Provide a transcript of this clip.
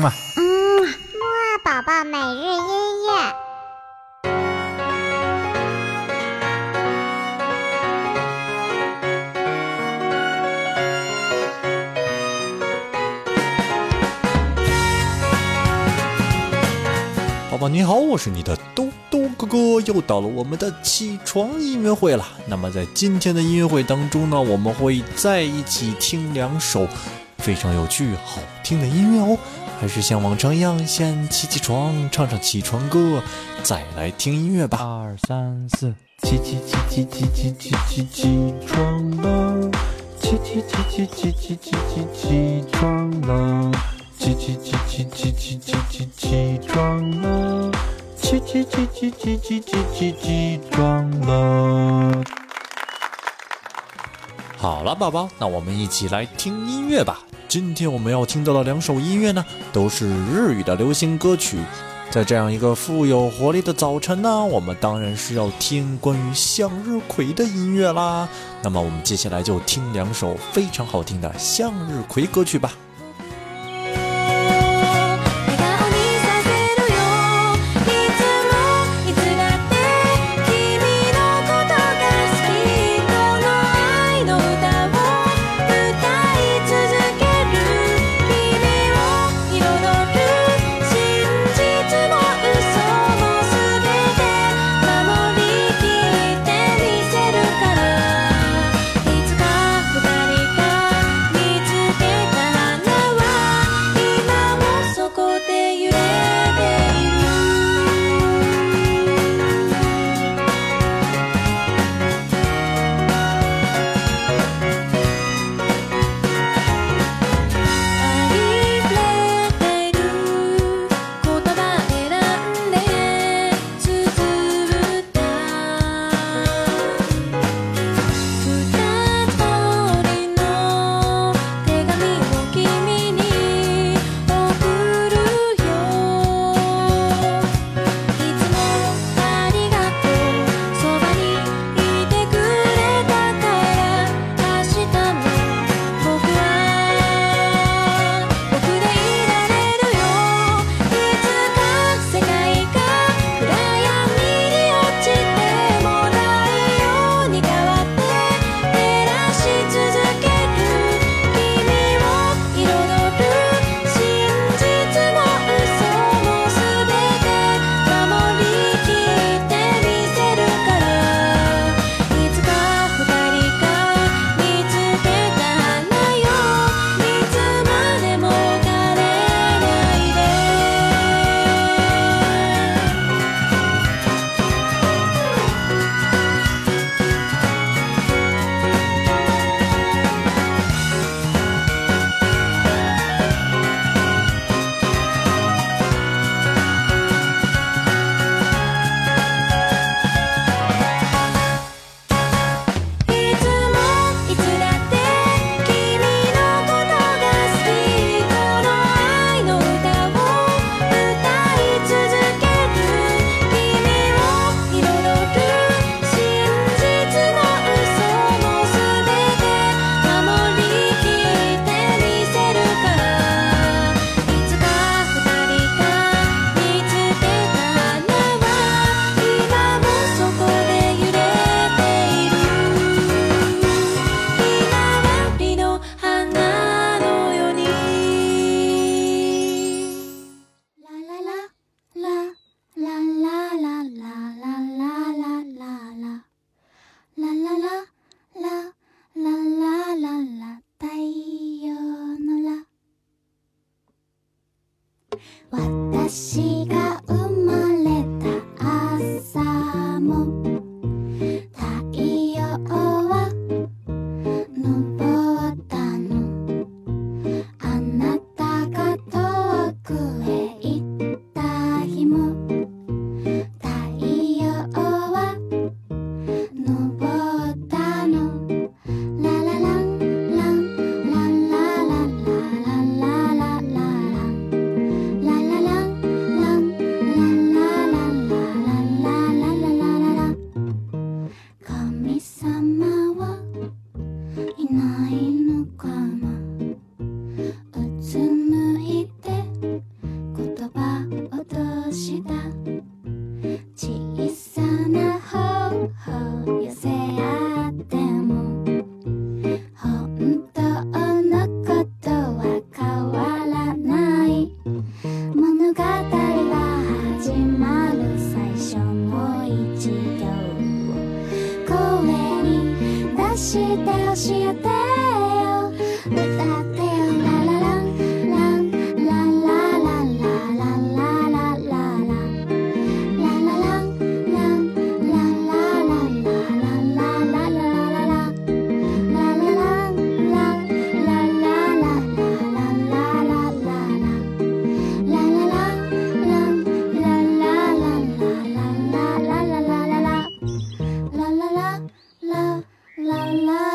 嘛。嗯，木二宝宝每日音乐。宝宝你好，我是你的兜兜哥哥，又到了我们的起床音乐会了。那么在今天的音乐会当中呢，我们会在一起听两首非常有趣、好听的音乐哦。还是像往常一样，先起起床，唱唱起床歌，再来听音乐吧。二三四，起起起起起起起起起床了，起起起起起起起起起床了，起起起起起起起起起床了，起起起起起起起起起床了。好了，宝宝，那我们一起来听音乐吧。今天我们要听到的两首音乐呢，都是日语的流行歌曲。在这样一个富有活力的早晨呢，我们当然是要听关于向日葵的音乐啦。那么我们接下来就听两首非常好听的向日葵歌曲吧。私がして教えて Love.